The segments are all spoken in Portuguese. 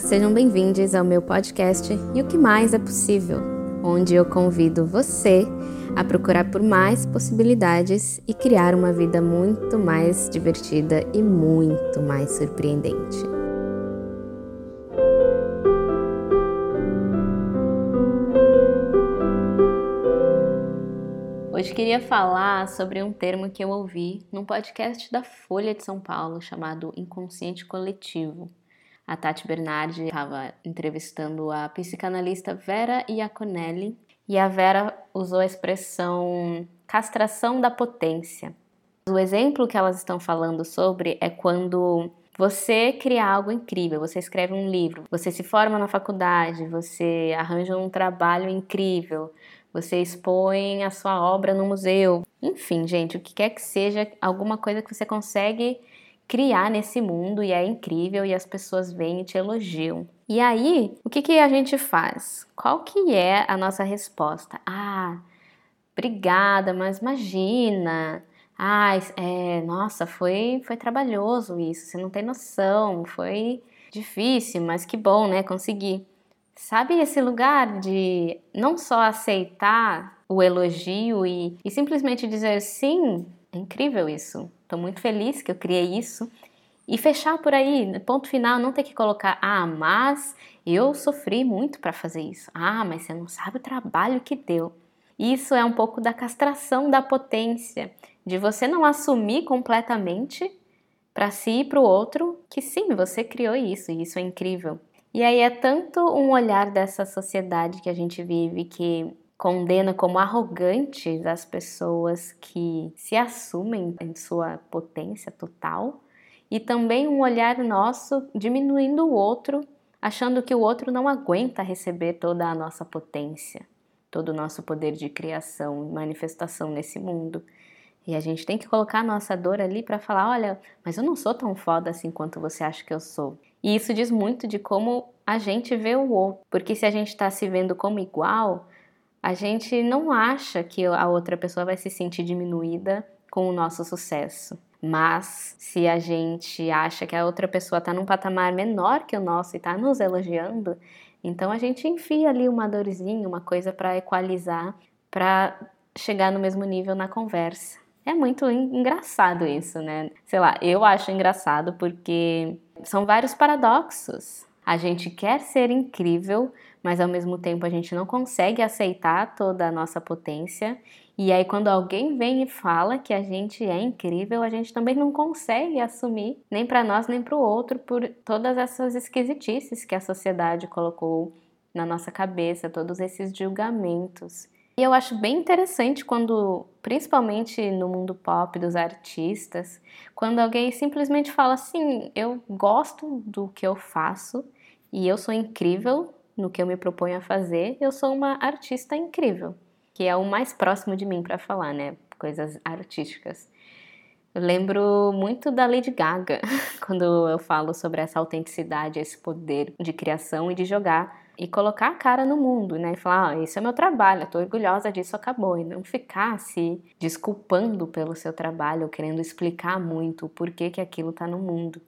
Sejam bem-vindos ao meu podcast E o que mais é possível, onde eu convido você a procurar por mais possibilidades e criar uma vida muito mais divertida e muito mais surpreendente. Hoje queria falar sobre um termo que eu ouvi num podcast da Folha de São Paulo chamado inconsciente coletivo. A Tati Bernardi estava entrevistando a psicanalista Vera Iaconelli e a Vera usou a expressão castração da potência. O exemplo que elas estão falando sobre é quando você cria algo incrível, você escreve um livro, você se forma na faculdade, você arranja um trabalho incrível, você expõe a sua obra no museu. Enfim, gente, o que quer que seja, alguma coisa que você consegue criar nesse mundo e é incrível e as pessoas vêm e te elogiam. E aí, o que, que a gente faz? Qual que é a nossa resposta? Ah, obrigada, mas imagina. Ah, é, nossa, foi, foi trabalhoso isso, você não tem noção, foi difícil, mas que bom, né? Consegui. Sabe esse lugar de não só aceitar o elogio e, e simplesmente dizer sim, é incrível isso, estou muito feliz que eu criei isso. E fechar por aí, ponto final, não ter que colocar, ah, mas eu sofri muito para fazer isso. Ah, mas você não sabe o trabalho que deu. Isso é um pouco da castração da potência, de você não assumir completamente para si e para o outro que sim, você criou isso e isso é incrível. E aí é tanto um olhar dessa sociedade que a gente vive que condena como arrogantes as pessoas que se assumem em sua potência total, e também um olhar nosso diminuindo o outro, achando que o outro não aguenta receber toda a nossa potência, todo o nosso poder de criação e manifestação nesse mundo. E a gente tem que colocar a nossa dor ali para falar: olha, mas eu não sou tão foda assim quanto você acha que eu sou. E isso diz muito de como a gente vê o outro. Porque se a gente está se vendo como igual, a gente não acha que a outra pessoa vai se sentir diminuída com o nosso sucesso. Mas se a gente acha que a outra pessoa está num patamar menor que o nosso e está nos elogiando, então a gente enfia ali uma dorzinha, uma coisa para equalizar, para chegar no mesmo nível na conversa. É muito engraçado isso, né? Sei lá, eu acho engraçado porque são vários paradoxos. A gente quer ser incrível, mas ao mesmo tempo a gente não consegue aceitar toda a nossa potência. E aí, quando alguém vem e fala que a gente é incrível, a gente também não consegue assumir, nem para nós nem para o outro, por todas essas esquisitices que a sociedade colocou na nossa cabeça, todos esses julgamentos. E eu acho bem interessante quando, principalmente no mundo pop dos artistas, quando alguém simplesmente fala assim: eu gosto do que eu faço e eu sou incrível no que eu me proponho a fazer, eu sou uma artista incrível, que é o mais próximo de mim para falar, né? Coisas artísticas. Eu lembro muito da Lady Gaga quando eu falo sobre essa autenticidade, esse poder de criação e de jogar e colocar a cara no mundo, né? E falar, ah, esse é meu trabalho, eu tô orgulhosa disso, acabou. E não ficar se desculpando pelo seu trabalho, querendo explicar muito o porquê que aquilo tá no mundo.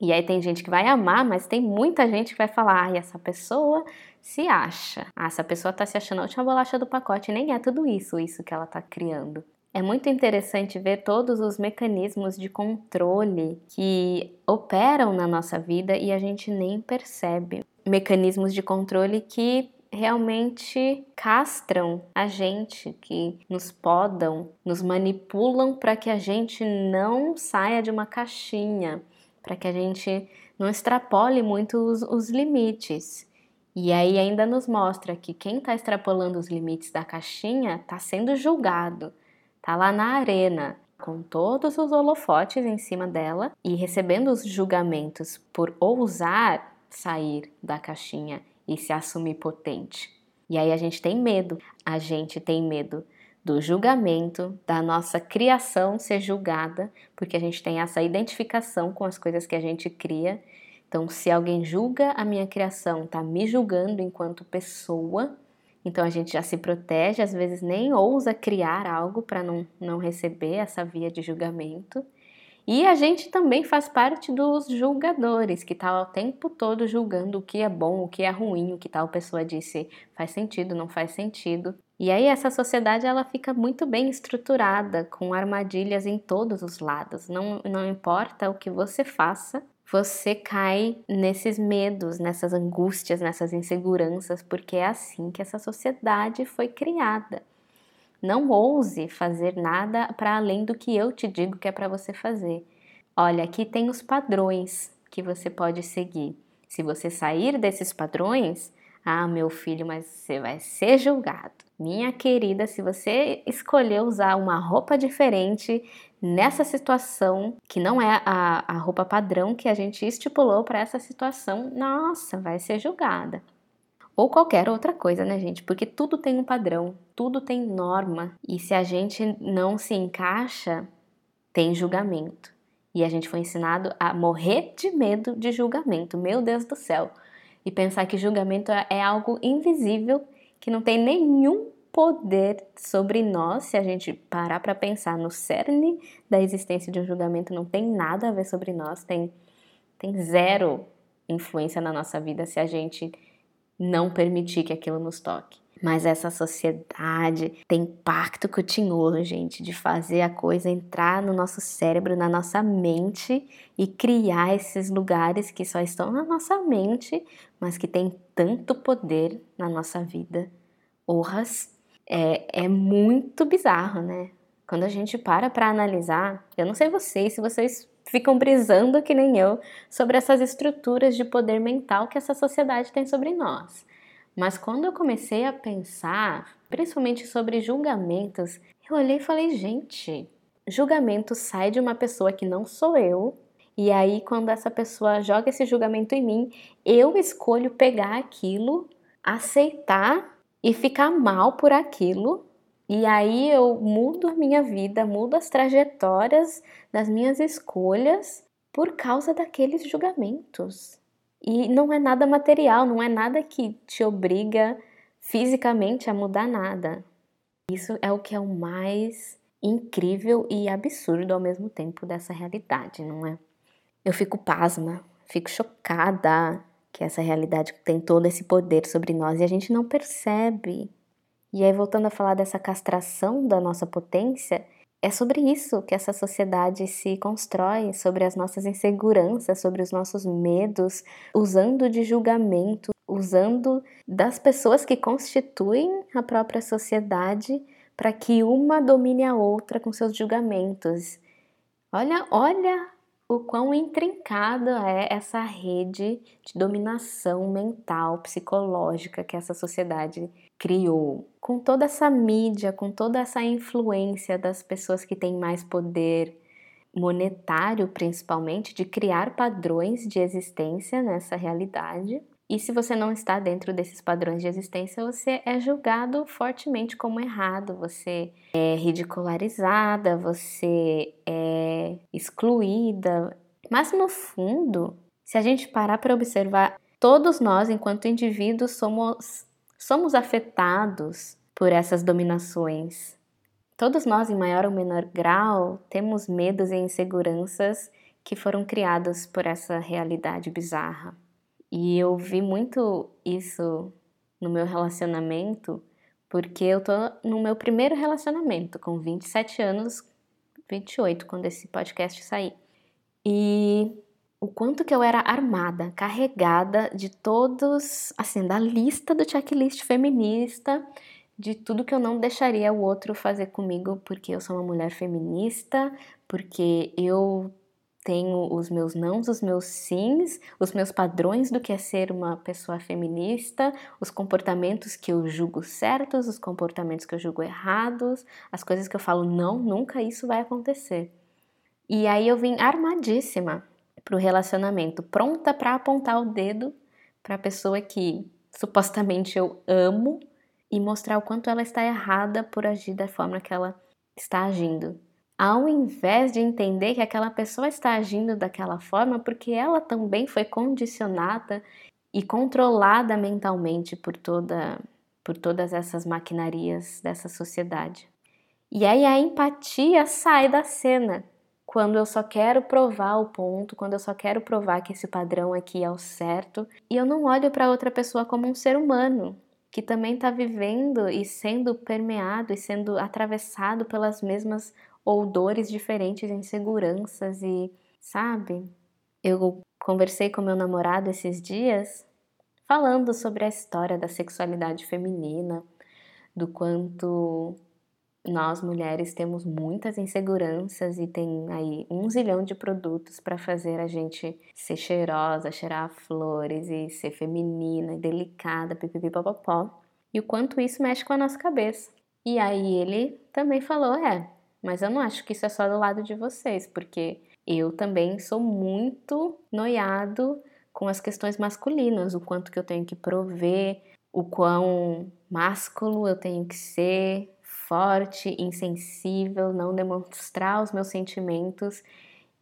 E aí tem gente que vai amar, mas tem muita gente que vai falar, ai, essa pessoa se acha. Ah, essa pessoa tá se achando a última bolacha do pacote, nem é tudo isso, isso que ela tá criando. É muito interessante ver todos os mecanismos de controle que operam na nossa vida e a gente nem percebe mecanismos de controle que realmente castram a gente, que nos podam, nos manipulam para que a gente não saia de uma caixinha, para que a gente não extrapole muito os, os, limites. E aí ainda nos mostra que quem está extrapolando os limites da caixinha está sendo julgado, está lá na arena, com todos os holofotes em cima dela e recebendo os julgamentos por ousar sair da caixinha e se assumir potente. E aí a gente tem medo, a gente tem medo do julgamento, da nossa criação ser julgada, porque a gente tem essa identificação com as coisas que a gente cria. Então, se alguém julga a minha criação, tá me julgando enquanto pessoa, então a gente já se protege, às vezes nem ousa criar algo para não, não receber essa via de julgamento. E a gente também faz parte dos julgadores, que tá o tempo todo julgando o que é bom, o que é ruim, o que tal pessoa disse faz sentido, não faz sentido. E aí essa sociedade ela fica muito bem estruturada, com armadilhas em todos os lados. Não, não importa o que você faça, você cai nesses medos, nessas angústias, nessas inseguranças, porque é assim que essa sociedade foi criada. Não ouse fazer nada para além do que eu te digo que é para você fazer. Olha, aqui tem os padrões que você pode seguir. Se você sair desses padrões, ah, meu filho, mas você vai ser julgado. Minha querida, se você escolher usar uma roupa diferente nessa situação, que não é a, a roupa padrão que a gente estipulou para essa situação, nossa, vai ser julgada. Ou qualquer outra coisa, né, gente? Porque tudo tem um padrão, tudo tem norma. E se a gente não se encaixa, tem julgamento. E a gente foi ensinado a morrer de medo de julgamento. Meu Deus do céu! E pensar que julgamento é, é algo invisível, que não tem nenhum poder sobre nós, se a gente parar para pensar no cerne da existência de um julgamento, não tem nada a ver sobre nós, tem, tem zero influência na nossa vida se a gente não permitir que aquilo nos toque. Mas essa sociedade tem pacto com o tinhoso, gente, de fazer a coisa entrar no nosso cérebro, na nossa mente e criar esses lugares que só estão na nossa mente, mas que tem tanto poder na nossa vida. Orras. É, é muito bizarro, né? Quando a gente para para analisar, eu não sei vocês, se vocês ficam brisando que nem eu sobre essas estruturas de poder mental que essa sociedade tem sobre nós. Mas quando eu comecei a pensar, principalmente sobre julgamentos, eu olhei e falei, gente, julgamento sai de uma pessoa que não sou eu. E aí, quando essa pessoa joga esse julgamento em mim, eu escolho pegar aquilo, aceitar e ficar mal por aquilo. E aí eu mudo minha vida, mudo as trajetórias das minhas escolhas por causa daqueles julgamentos. E não é nada material, não é nada que te obriga fisicamente a mudar nada. Isso é o que é o mais incrível e absurdo ao mesmo tempo dessa realidade, não é? Eu fico pasma, fico chocada que essa realidade tem todo esse poder sobre nós e a gente não percebe. E aí, voltando a falar dessa castração da nossa potência, é sobre isso que essa sociedade se constrói, sobre as nossas inseguranças, sobre os nossos medos, usando de julgamento, usando das pessoas que constituem a própria sociedade para que uma domine a outra com seus julgamentos. Olha, olha o quão intrincada é essa rede de dominação mental, psicológica que essa sociedade criou. Com toda essa mídia, com toda essa influência das pessoas que têm mais poder monetário, principalmente, de criar padrões de existência nessa realidade. E se você não está dentro desses padrões de existência, você é julgado fortemente como errado, você é ridicularizada, você é excluída. Mas no fundo, se a gente parar para observar, todos nós, enquanto indivíduos, somos somos afetados por essas dominações. Todos nós, em maior ou menor grau, temos medos e inseguranças que foram criados por essa realidade bizarra. E eu vi muito isso no meu relacionamento, porque eu tô no meu primeiro relacionamento, com 27 anos, 28, quando esse podcast sair. E o quanto que eu era armada, carregada de todos, assim, da lista do checklist feminista, de tudo que eu não deixaria o outro fazer comigo, porque eu sou uma mulher feminista, porque eu tenho os meus nãos, os meus sims, os meus padrões do que é ser uma pessoa feminista, os comportamentos que eu julgo certos, os comportamentos que eu julgo errados, as coisas que eu falo não, nunca isso vai acontecer. E aí eu vim armadíssima para o relacionamento, pronta para apontar o dedo para a pessoa que supostamente eu amo e mostrar o quanto ela está errada por agir da forma que ela está agindo. Ao invés de entender que aquela pessoa está agindo daquela forma porque ela também foi condicionada e controlada mentalmente por toda por todas essas maquinarias dessa sociedade. E aí a empatia sai da cena quando eu só quero provar o ponto, quando eu só quero provar que esse padrão aqui é o certo, e eu não olho para outra pessoa como um ser humano que também está vivendo e sendo permeado e sendo atravessado pelas mesmas ou dores diferentes, inseguranças e, sabe? Eu conversei com meu namorado esses dias falando sobre a história da sexualidade feminina, do quanto nós mulheres temos muitas inseguranças e tem aí um zilhão de produtos para fazer a gente ser cheirosa, cheirar flores e ser feminina e delicada, pipipipopopó. E o quanto isso mexe com a nossa cabeça. E aí ele também falou: é, mas eu não acho que isso é só do lado de vocês, porque eu também sou muito noiado com as questões masculinas, o quanto que eu tenho que prover, o quão másculo eu tenho que ser, forte, insensível, não demonstrar os meus sentimentos.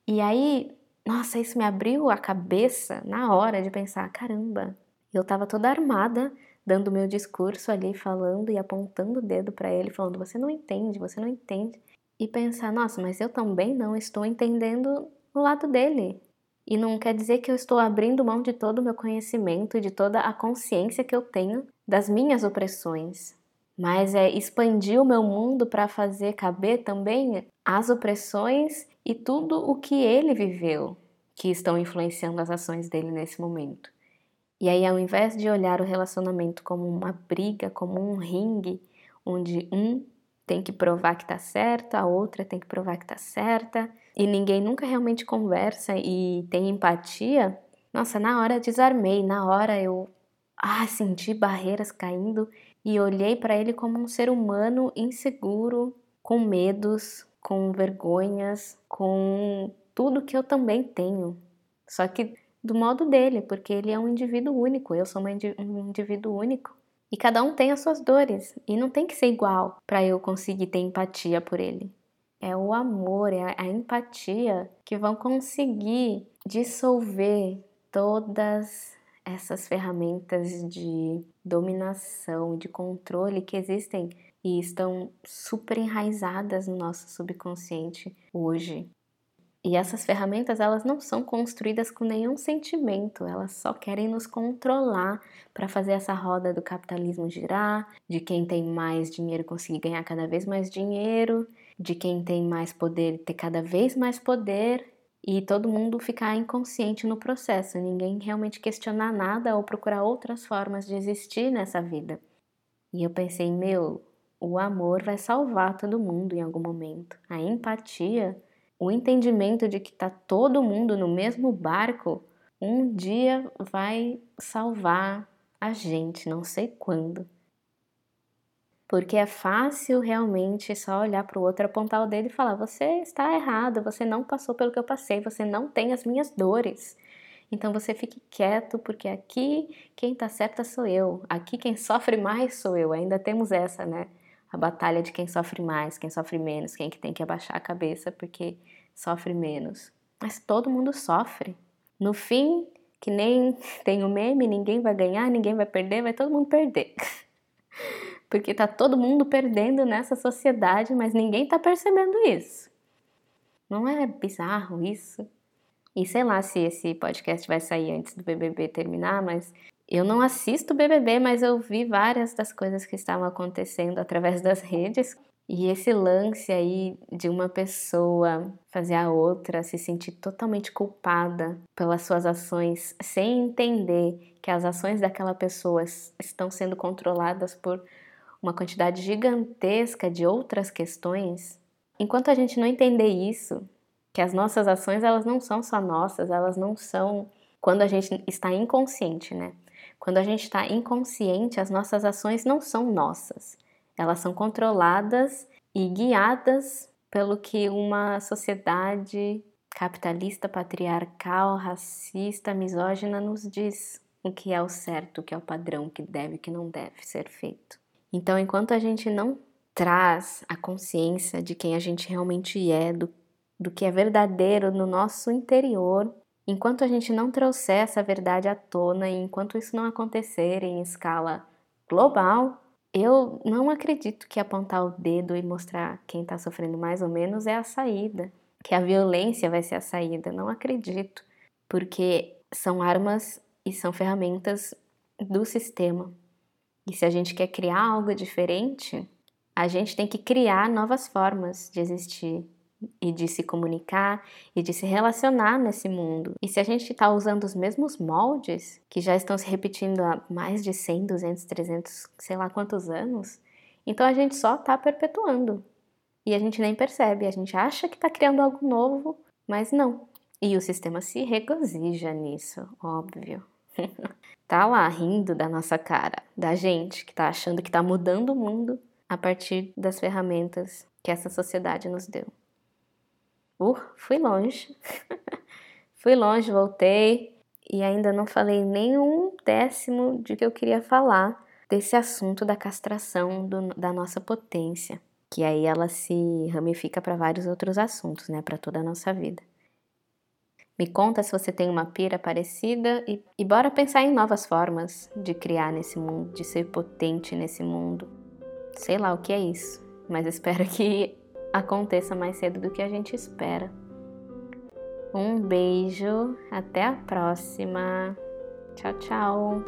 E aí, nossa, isso me abriu a cabeça na hora de pensar: caramba, eu tava toda armada, dando meu discurso ali, falando e apontando o dedo para ele, falando: você não entende, você não entende. E pensar: nossa, mas eu também não estou entendendo o lado dele. E não quer dizer que eu estou abrindo mão de todo o meu conhecimento e de toda a consciência que eu tenho das minhas opressões mas é expandir o meu mundo para fazer caber também as opressões e tudo o que ele viveu que estão influenciando as ações dele nesse momento. E aí, ao invés de olhar o relacionamento como uma briga, como um ringue, onde um tem que provar que tá certo, a outra tem que provar que tá certa, e ninguém nunca realmente conversa e tem empatia, nossa, na hora desarmei, na hora eu ah, senti barreiras caindo e olhei para ele como um ser humano inseguro, com medos, com vergonhas, com tudo que eu também tenho. Só que do modo dele, porque ele é um indivíduo único, eu sou um indivíduo único. E cada um tem as suas dores, e não tem que ser igual para eu conseguir ter empatia por ele. É o amor, é a empatia que vão conseguir dissolver todas essas ferramentas de dominação, de controle que existem e estão super enraizadas no nosso subconsciente hoje. E essas ferramentas, elas não são construídas com nenhum sentimento, elas só querem nos controlar para fazer essa roda do capitalismo girar, de quem tem mais dinheiro conseguir ganhar cada vez mais dinheiro, de quem tem mais poder ter cada vez mais poder e todo mundo ficar inconsciente no processo, ninguém realmente questionar nada ou procurar outras formas de existir nessa vida. E eu pensei, meu, o amor vai salvar todo mundo em algum momento. A empatia, o entendimento de que tá todo mundo no mesmo barco, um dia vai salvar a gente, não sei quando porque é fácil realmente só olhar para o outro, apontar o dedo e falar: você está errado, você não passou pelo que eu passei, você não tem as minhas dores. Então você fique quieto, porque aqui quem está certa sou eu, aqui quem sofre mais sou eu. Ainda temos essa, né? A batalha de quem sofre mais, quem sofre menos, quem que tem que abaixar a cabeça porque sofre menos. Mas todo mundo sofre. No fim, que nem tem o meme, ninguém vai ganhar, ninguém vai perder, vai todo mundo perder. porque tá todo mundo perdendo nessa sociedade, mas ninguém tá percebendo isso. Não é bizarro isso? E sei lá se esse podcast vai sair antes do BBB terminar, mas eu não assisto BBB, mas eu vi várias das coisas que estavam acontecendo através das redes. E esse lance aí de uma pessoa fazer a outra se sentir totalmente culpada pelas suas ações, sem entender que as ações daquela pessoa estão sendo controladas por uma quantidade gigantesca de outras questões, enquanto a gente não entender isso, que as nossas ações elas não são só nossas, elas não são quando a gente está inconsciente, né? Quando a gente está inconsciente, as nossas ações não são nossas. Elas são controladas e guiadas pelo que uma sociedade capitalista, patriarcal, racista, misógina nos diz o que é o certo, o que é o padrão, o que deve, o que não deve ser feito. Então, enquanto a gente não traz a consciência de quem a gente realmente é, do, do que é verdadeiro no nosso interior, enquanto a gente não trouxer essa verdade à tona e enquanto isso não acontecer em escala global, eu não acredito que apontar o dedo e mostrar quem está sofrendo mais ou menos é a saída. que a violência vai ser a saída. Não acredito, porque são armas e são ferramentas do sistema. E se a gente quer criar algo diferente, a gente tem que criar novas formas de existir e de se comunicar e de se relacionar nesse mundo. E se a gente está usando os mesmos moldes que já estão se repetindo há mais de 100, 200, 300, sei lá quantos anos, então a gente só está perpetuando. E a gente nem percebe, a gente acha que está criando algo novo, mas não. E o sistema se regozija nisso, óbvio. tá lá rindo da nossa cara, da gente que tá achando que tá mudando o mundo a partir das ferramentas que essa sociedade nos deu. Uh, fui longe. fui longe, voltei e ainda não falei nem um décimo de que eu queria falar desse assunto da castração do, da nossa potência, que aí ela se ramifica para vários outros assuntos, né, para toda a nossa vida. Me conta se você tem uma pira parecida e, e bora pensar em novas formas de criar nesse mundo, de ser potente nesse mundo. Sei lá o que é isso, mas espero que aconteça mais cedo do que a gente espera. Um beijo, até a próxima. Tchau, tchau.